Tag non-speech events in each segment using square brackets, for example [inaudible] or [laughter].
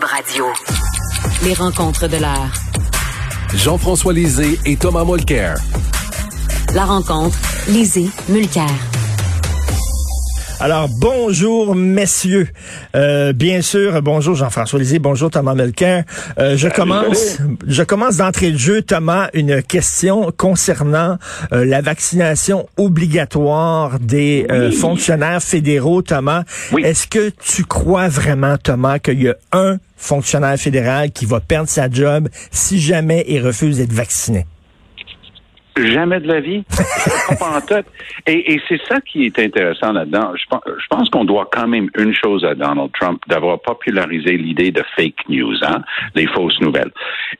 Cube Radio. Les rencontres de l'heure. Jean-François Lisée et Thomas Mulcair. La rencontre, Lisée, Mulcair. Alors, bonjour, messieurs. Euh, bien sûr, bonjour Jean-François Lisée, bonjour Thomas Melker. Euh, je commence, je commence d'entrée de jeu, Thomas, une question concernant euh, la vaccination obligatoire des euh, fonctionnaires fédéraux, Thomas. Est-ce que tu crois vraiment, Thomas, qu'il y a un fonctionnaire fédéral qui va perdre sa job si jamais il refuse d'être vacciné? Jamais de la vie. [laughs] en tête. Et, et c'est ça qui est intéressant là-dedans. Je pense, je pense qu'on doit quand même une chose à Donald Trump, d'avoir popularisé l'idée de fake news, hein, les fausses nouvelles.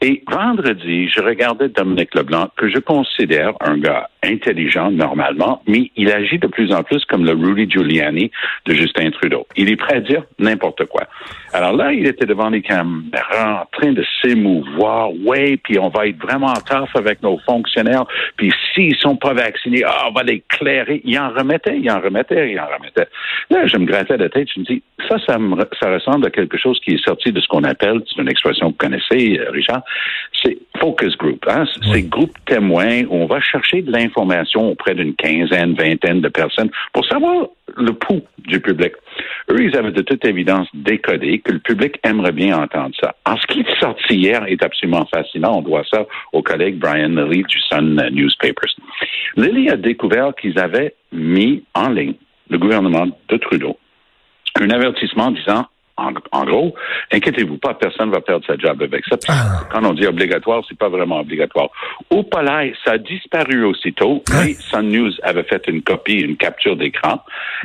Et vendredi, je regardais Dominique Leblanc, que je considère un gars intelligent normalement, mais il agit de plus en plus comme le Rudy Giuliani de Justin Trudeau. Il est prêt à dire n'importe quoi. Alors là, il était devant les caméras en train de s'émouvoir. Ouais, puis on va être vraiment tough avec nos fonctionnaires. Puis s'ils sont pas vaccinés, ah, on va les clairer. Il en remettait, il en remettait, il en remettait. Là, je me grattais la tête. Je me dis, ça, ça, me, ça ressemble à quelque chose qui est sorti de ce qu'on appelle, c'est une expression que vous connaissez, euh, Richard, c'est focus group. Hein? C'est groupe témoin où on va chercher de l'information auprès d'une quinzaine, vingtaine de personnes pour savoir le pouls du public. Eux, ils avaient de toute évidence décodé que le public aimerait bien entendre ça. En ce qui est sorti hier est absolument fascinant. On doit ça au collègue Brian Lilly du Sun Newspapers. Lilly a découvert qu'ils avaient mis en ligne, le gouvernement de Trudeau, un avertissement disant en, gros, inquiétez-vous pas, personne ne va perdre sa job avec ça. Ah. Quand on dit obligatoire, c'est pas vraiment obligatoire. Au palais, ça a disparu aussitôt, mais Sun News avait fait une copie, une capture d'écran.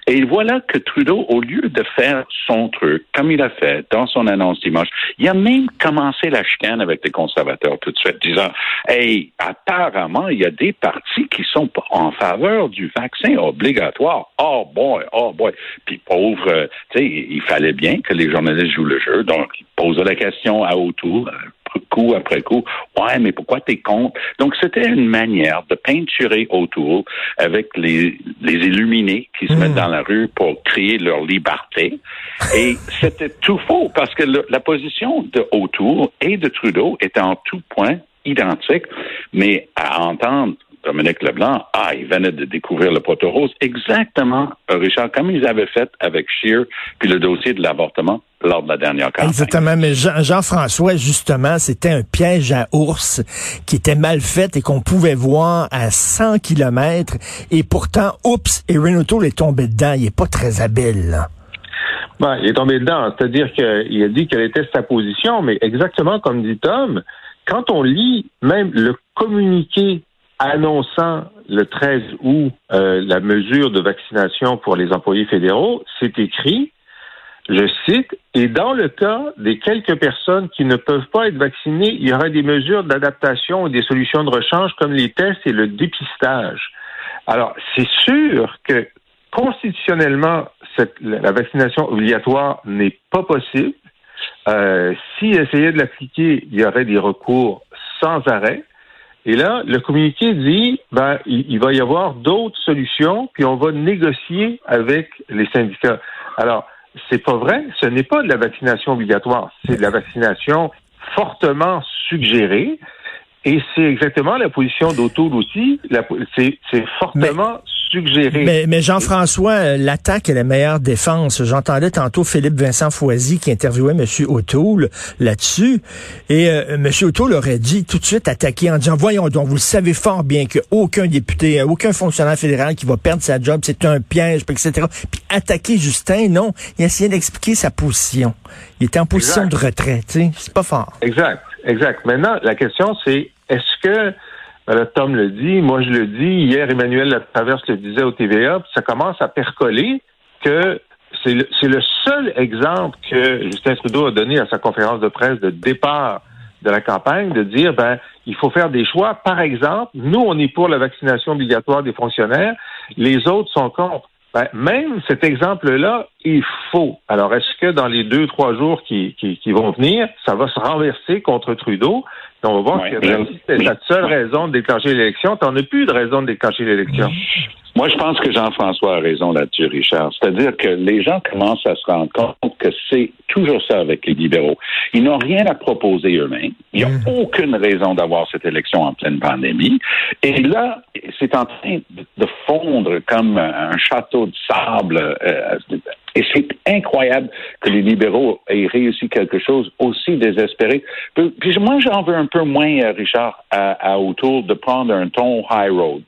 Et voilà que Trudeau, au lieu de faire son truc, comme il a fait dans son annonce dimanche, il a même commencé la chicane avec les conservateurs tout de suite, disant, hey, apparemment, il y a des partis qui sont en faveur du vaccin obligatoire. Oh boy, oh boy. Puis pauvre, euh, tu sais, il fallait bien que les journalistes jouent le jeu. Donc, ils posaient la question à autour, euh, coup après coup. Ouais, mais pourquoi t'es contre? Donc, c'était une manière de peinturer autour avec les, les illuminés qui se mettent hmm. dans la rue pour créer leur liberté. Et c'était tout faux parce que la position de autour et de Trudeau était en tout point identique, mais à entendre Dominique Leblanc, ah, il venait de découvrir le poteau rose, exactement, euh, Richard, comme ils avaient fait avec Scheer, puis le dossier de l'avortement lors de la dernière campagne. Exactement, mais Jean-François, justement, c'était un piège à ours qui était mal fait et qu'on pouvait voir à 100 kilomètres, et pourtant, oups, et Renato est tombé dedans, il est pas très habile, Ben, il est tombé dedans, c'est-à-dire qu'il a dit quelle était sa position, mais exactement comme dit Tom, quand on lit même le communiqué annonçant le 13 août euh, la mesure de vaccination pour les employés fédéraux, c'est écrit, je cite, et dans le cas des quelques personnes qui ne peuvent pas être vaccinées, il y aura des mesures d'adaptation et des solutions de rechange comme les tests et le dépistage. Alors, c'est sûr que constitutionnellement, cette, la vaccination obligatoire n'est pas possible. Euh, S'ils essayaient de l'appliquer, il y aurait des recours sans arrêt. Et là, le communiqué dit, ben, il, va y avoir d'autres solutions, puis on va négocier avec les syndicats. Alors, c'est pas vrai. Ce n'est pas de la vaccination obligatoire. C'est de la vaccination fortement suggérée. Et c'est exactement la position d'Auto aussi. C'est fortement mais, mais Jean-François, euh, l'attaque est la meilleure défense. J'entendais tantôt Philippe Vincent Foisy qui interviewait M. O'Toole là-dessus. Et euh, M. O'Toole aurait dit tout de suite attaquer en disant, voyons donc, vous le savez fort bien qu'aucun député, euh, aucun fonctionnaire fédéral qui va perdre sa job, c'est un piège, etc. Puis attaquer Justin, non. Il essayait d'expliquer sa position. Il était en position de retrait, tu sais. C'est pas fort. Exact, exact. Maintenant, la question, c'est est-ce que ben Tom le dit, moi je le dis. Hier, Emmanuel Traverse le disait au TVA. Puis ça commence à percoler que c'est le, le, seul exemple que Justin Trudeau a donné à sa conférence de presse de départ de la campagne, de dire ben il faut faire des choix. Par exemple, nous on est pour la vaccination obligatoire des fonctionnaires, les autres sont contre. Ben, même cet exemple-là est faux. Alors, est-ce que dans les deux, trois jours qui, qui, qui, vont venir, ça va se renverser contre Trudeau? on va voir que c'était la seule raison de déclencher l'élection. T'en as plus de raison de déclencher l'élection. Moi, je pense que Jean-François a raison là-dessus, Richard. C'est-à-dire que les gens commencent à se rendre compte que c'est toujours ça avec les libéraux. Ils n'ont rien à proposer eux-mêmes. Il n'y a Mmh. aucune raison d'avoir cette élection en pleine pandémie. Et là, c'est en train de fondre comme un château de sable. euh, et c'est incroyable que les libéraux aient réussi quelque chose aussi désespéré. Puis, moi, j'en veux un peu moins, euh, Richard, à, à autour de prendre un ton high road.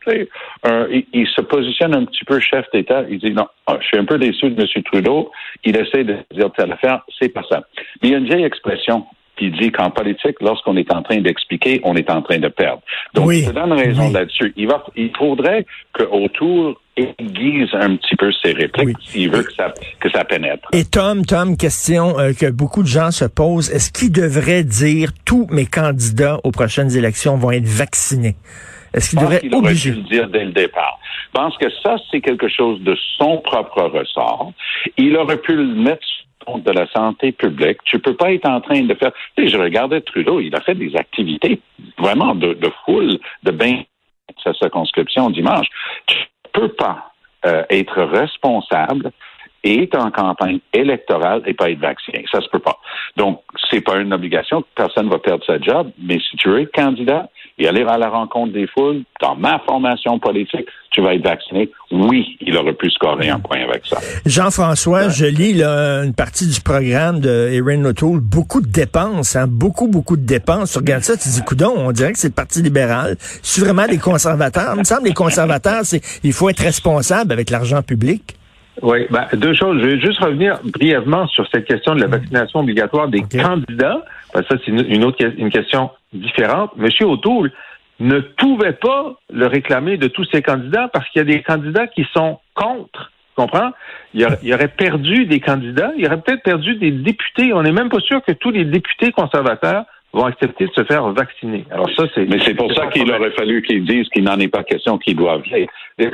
Un- il, il se positionne un petit peu chef d'État. Il dit non, ah, je suis un peu déçu de M. Trudeau. Il essaie de dire telle affaire, c'est pas ça. Mais il y a une vieille expression qui dit qu'en politique, lorsqu'on est en train d'expliquer, on est en train de perdre. Donc, Oui. je te donne raison Oui. là-dessus. Il, va, il faudrait qu'autour aiguise un petit peu ses répliques Oui. s'il veut que ça, que ça pénètre. Et Tom, Tom, question euh, que beaucoup de gens se posent. Est-ce qu'il devrait dire tous mes candidats aux prochaines élections vont être vaccinés? Est-ce qu'il devrait aurait obliger? le dire dès le départ. Je pense que ça, c'est quelque chose de son propre ressort. Il aurait pu le mettre sur le compte de la santé publique. Tu peux pas être en train de faire... Tu sais, je regardais Trudeau, il a fait des activités vraiment de, de foule, de bain sa circonscription dimanche. Tu peux pas euh, être responsable et être en campagne électorale et pas être vacciné. Ça se peut pas. Donc, c'est pas une obligation. Personne va perdre sa job. Mais si tu être candidat et aller à la rencontre des foules, dans ma formation politique, tu vas être vacciné. Oui, il aurait pu scorer un point avec ça. Jean-François, je lis là, une partie du programme de Erin O'Toole, beaucoup de dépenses, hein, beaucoup, beaucoup de dépenses. Tu regardes ça, tu dis, coudon, on dirait que c'est le Parti libéral. C'est vraiment des conservateurs? Il me semble que les conservateurs, c'est il faut être responsable avec l'argent public. Oui, ben, deux choses. Je vais juste revenir brièvement sur cette question de la vaccination obligatoire des candidats. Parce que ça, c'est une, une autre une question différente. Monsieur O'Toole ne pouvait pas le réclamer de tous ses candidats parce qu'il y a des candidats qui sont contre. Tu comprends? Il il aurait perdu des candidats, il aurait peut-être perdu des députés. On n'est même pas sûr que tous les députés conservateurs vont accepter de se faire vacciner. Alors ça, c'est. Mais c'est pour ça qu'il aurait fallu qu'ils disent qu'il n'en est pas question qu'ils doivent.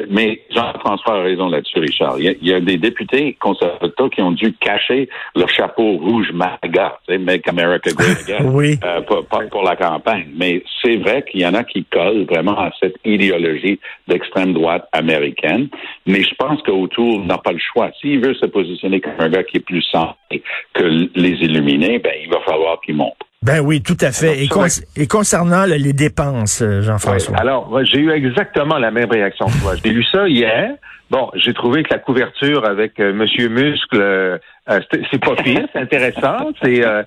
Mais Jean-François a raison là-dessus, Richard. Il y, a, il y a des députés conservateurs qui ont dû cacher leur chapeau rouge MAGA, tu sais, Make America Great [laughs] Again, Oui. euh, pas, pas pour la campagne. Mais c'est vrai qu'il y en a qui collent vraiment à cette idéologie d'extrême droite américaine. Mais je pense qu'Autour n'a pas le choix. S'il veut se positionner comme un gars qui est plus santé que les illuminés, ben, il va falloir qu'il monte. Ben oui, tout à fait. Et, concernant les dépenses, euh, Jean-François. Oui. Alors, moi, j'ai eu exactement la même réaction que toi. J'ai lu ça hier. Bon, j'ai trouvé que la couverture avec euh, Monsieur Muscle, euh, euh, c'est pas pire, c'est intéressant. C'est euh,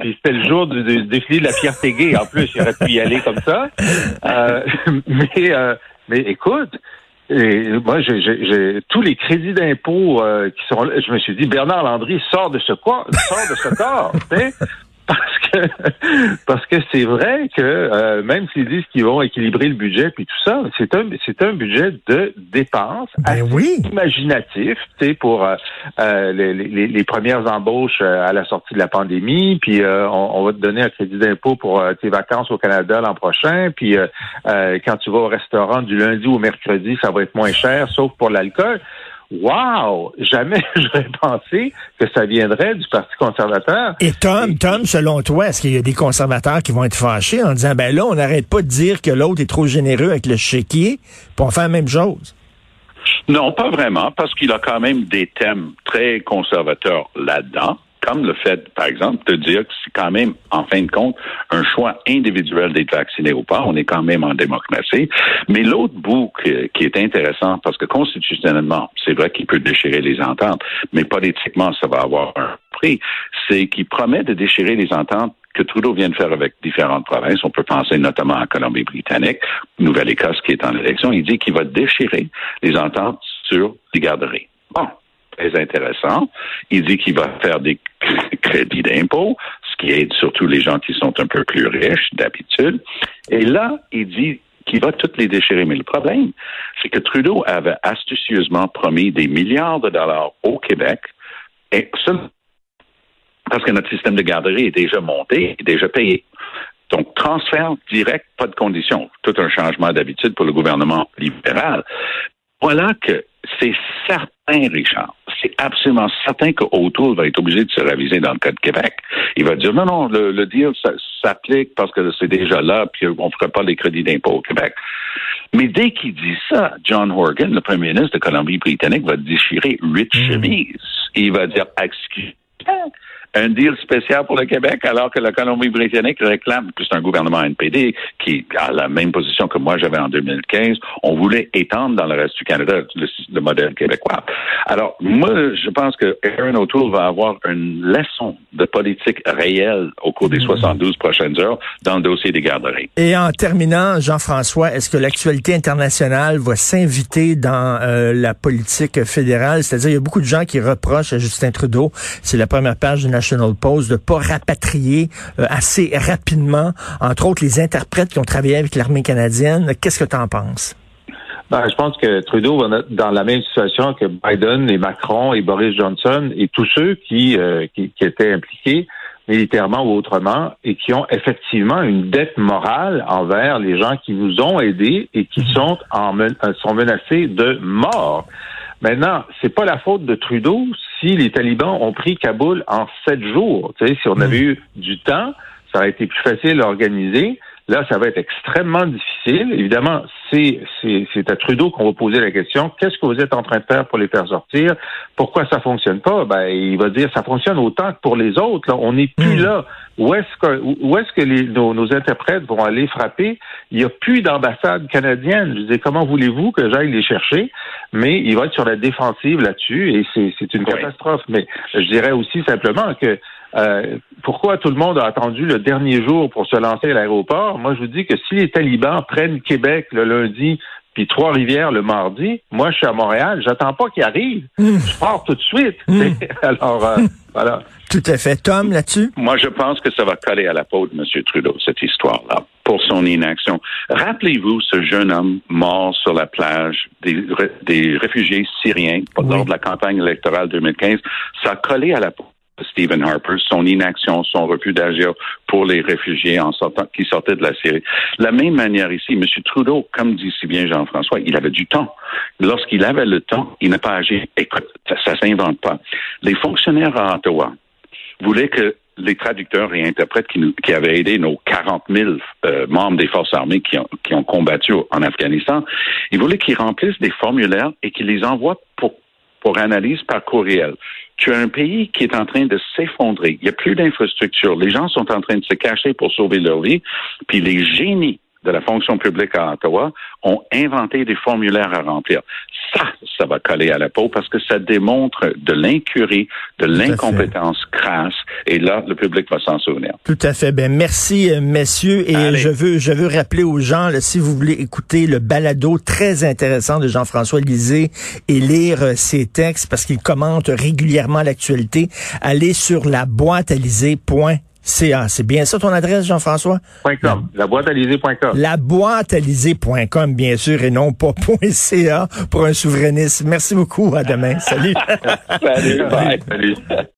puis c'était le jour du, du défilé de la fierté gay. En plus, il aurait pu y aller comme ça. Euh, [laughs] mais euh, mais écoute. Et moi, j'ai, tous les crédits d'impôt euh, qui sont là, je me suis dit, Bernard Landry sort de ce quoi, sort de ce corps, parce que [laughs] parce que c'est vrai que euh, même s'ils disent qu'ils vont équilibrer le budget puis tout ça, c'est un c'est un budget de dépenses Ben oui. imaginatif, tu sais, pour euh, euh, les, les- les premières embauches euh, à la sortie de la pandémie, puis euh, on, on va te donner un crédit d'impôt pour euh, tes vacances au Canada l'an prochain, puis quand tu vas au restaurant du lundi au mercredi, ça va être moins cher, sauf pour l'alcool. Wow! Jamais [laughs] j'aurais pensé que ça viendrait du Parti conservateur. Et Tom, Tom, selon toi, est-ce qu'il y a des conservateurs qui vont être fâchés en disant, ben là, on n'arrête pas de dire que l'autre est trop généreux avec le chéquier, on fait la même chose? Non, pas vraiment, parce qu'il a quand même des thèmes très conservateurs là-dedans, comme le fait, par exemple, de dire que c'est quand même, en fin de compte, un choix individuel d'être vacciné ou pas. On est quand même en démocratie. Mais l'autre bout qui est intéressant, parce que constitutionnellement, c'est vrai qu'il peut déchirer les ententes, mais politiquement, ça va avoir un prix, c'est qu'il promet de déchirer les ententes que Trudeau vient de faire avec différentes provinces. On peut penser notamment à Colombie-Britannique, Nouvelle-Écosse qui est en élection. Il dit qu'il va déchirer les ententes sur les garderies. Bon, très intéressant. Il dit qu'il va faire des [laughs] crédits d'impôt, ce qui aide surtout les gens qui sont un peu plus riches d'habitude. Et là, il dit qu'il va toutes les déchirer. Mais le problème, c'est que Trudeau avait astucieusement promis des milliards de dollars au Québec parce que notre système de garderie est déjà monté, est déjà payé. Donc, transfert direct, pas de conditions. Tout un changement d'habitude pour le gouvernement libéral. Voilà que c'est certain, Richard, c'est absolument certain qu'Autour va être obligé de se raviser dans le cas de Québec. Il va dire non, non, le, le deal s'applique parce que c'est déjà là, puis on ne fera pas les crédits d'impôt au Québec. Mais dès qu'il dit ça, John Horgan, le premier ministre de Colombie-Britannique, va déchirer huit mm. chemises. Il va dire, excusez un deal spécial pour le Québec, alors que la Colombie-Britannique réclame, que c'est un gouvernement NPD qui a la même position que moi j'avais en 2015, on voulait étendre dans le reste du Canada le, modèle québécois. Alors, moi, je pense que Aaron O'Toole va avoir une leçon de politique réelle au cours des 72 mmh. prochaines heures dans le dossier des garderies. Et en terminant, Jean-François, est-ce que l'actualité internationale va s'inviter dans euh, la politique fédérale? C'est-à-dire, il y a beaucoup de gens qui reprochent à Justin Trudeau, c'est la première page de National Post de pas rapatrier euh, assez rapidement, entre autres les interprètes qui ont travaillé avec l'armée canadienne. Qu'est-ce que tu en penses? Ben, je pense que Trudeau va être dans la même situation que Biden et Macron et Boris Johnson et tous ceux qui, euh, qui, étaient impliqués militairement ou autrement et qui ont effectivement une dette morale envers les gens qui nous ont aidés et qui sont, en, sont menacés de mort. Maintenant, c'est pas la faute de Trudeau si les talibans ont pris Kaboul en sept jours. Tu sais, si on avait hmm. eu du temps, ça aurait été plus facile à organiser. Là, ça va être extrêmement difficile. Évidemment, c'est, c'est, à Trudeau qu'on va poser la question qu'est-ce que vous êtes en train de faire pour les faire sortir? Pourquoi ça fonctionne pas? Ben, il va dire ça fonctionne autant que pour les autres. Là. On n'est plus hmm. là. Où est-ce que, où est-ce que les, nos, interprètes vont aller frapper? Il n'y a plus d'ambassade canadienne. Je dis comment voulez-vous que j'aille les chercher? Mais il va être sur la défensive là-dessus et c'est, c'est une catastrophe. Mais je dirais aussi simplement que euh, pourquoi tout le monde a attendu le dernier jour pour se lancer à l'aéroport? Moi, je vous dis que si les talibans prennent Québec le lundi, puis Trois-Rivières le mardi, moi, je suis à Montréal, j'attends pas qu'ils arrivent. Mmh. Je pars tout de suite. Mmh. [laughs] Alors, euh, [laughs] voilà. Tout à fait. Tom, là-dessus? Moi, je pense que ça va coller à la peau de M. Trudeau, cette histoire-là, pour son inaction. Rappelez-vous ce jeune homme mort sur la plage des, des réfugiés syriens lors de la campagne électorale 2015. Ça a collé à la peau Stephen Harper, son inaction, son refus d'agir pour les réfugiés en sortant, qui sortaient de la Syrie. La même manière ici, M. Trudeau, comme dit si bien Jean-François, il avait du temps. Lorsqu'il avait le temps, il n'a pas agi. Écoute, ça, ne s'invente pas. Les fonctionnaires à Ottawa voulaient que les traducteurs et interprètes qui, nous, qui avaient aidé nos 40 000 euh, membres des forces armées qui ont, qui ont combattu en Afghanistan, ils voulaient qu'ils remplissent des formulaires et qu'ils les envoient pour pour analyse par courriel. Tu as un pays qui est en train de s'effondrer. Il n'y a plus d'infrastructures. Les gens sont en train de se cacher pour sauver leur vie. Puis les génies de la fonction publique à Ottawa ont inventé des formulaires à remplir. Ça, ça va coller à la peau parce que ça démontre de l'incurie, de l'incompétence crasse. Et là, le public va s'en souvenir. Tout à fait. Ben merci, euh, messieurs. Et je veux, je veux rappeler aux gens, là, si vous voulez écouter le balado très intéressant de Jean-François Lisée et lire euh, ses textes parce qu'il commente régulièrement l'actualité, allez sur la boîte à c'est bien ça ton adresse, Jean-François? La boîte La boîte bien sûr, et non pas [laughs] .ca pour un souverainiste. Merci beaucoup. À demain. Salut. [laughs] Salut. Bye. Salut.